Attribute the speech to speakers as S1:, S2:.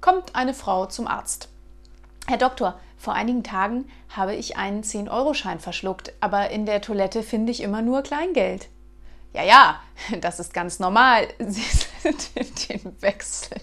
S1: kommt eine Frau zum Arzt. Herr Doktor, vor einigen Tagen habe ich einen 10-Euro-Schein verschluckt, aber in der Toilette finde ich immer nur Kleingeld. Ja, ja, das ist ganz normal. Sie sind in den Wechsel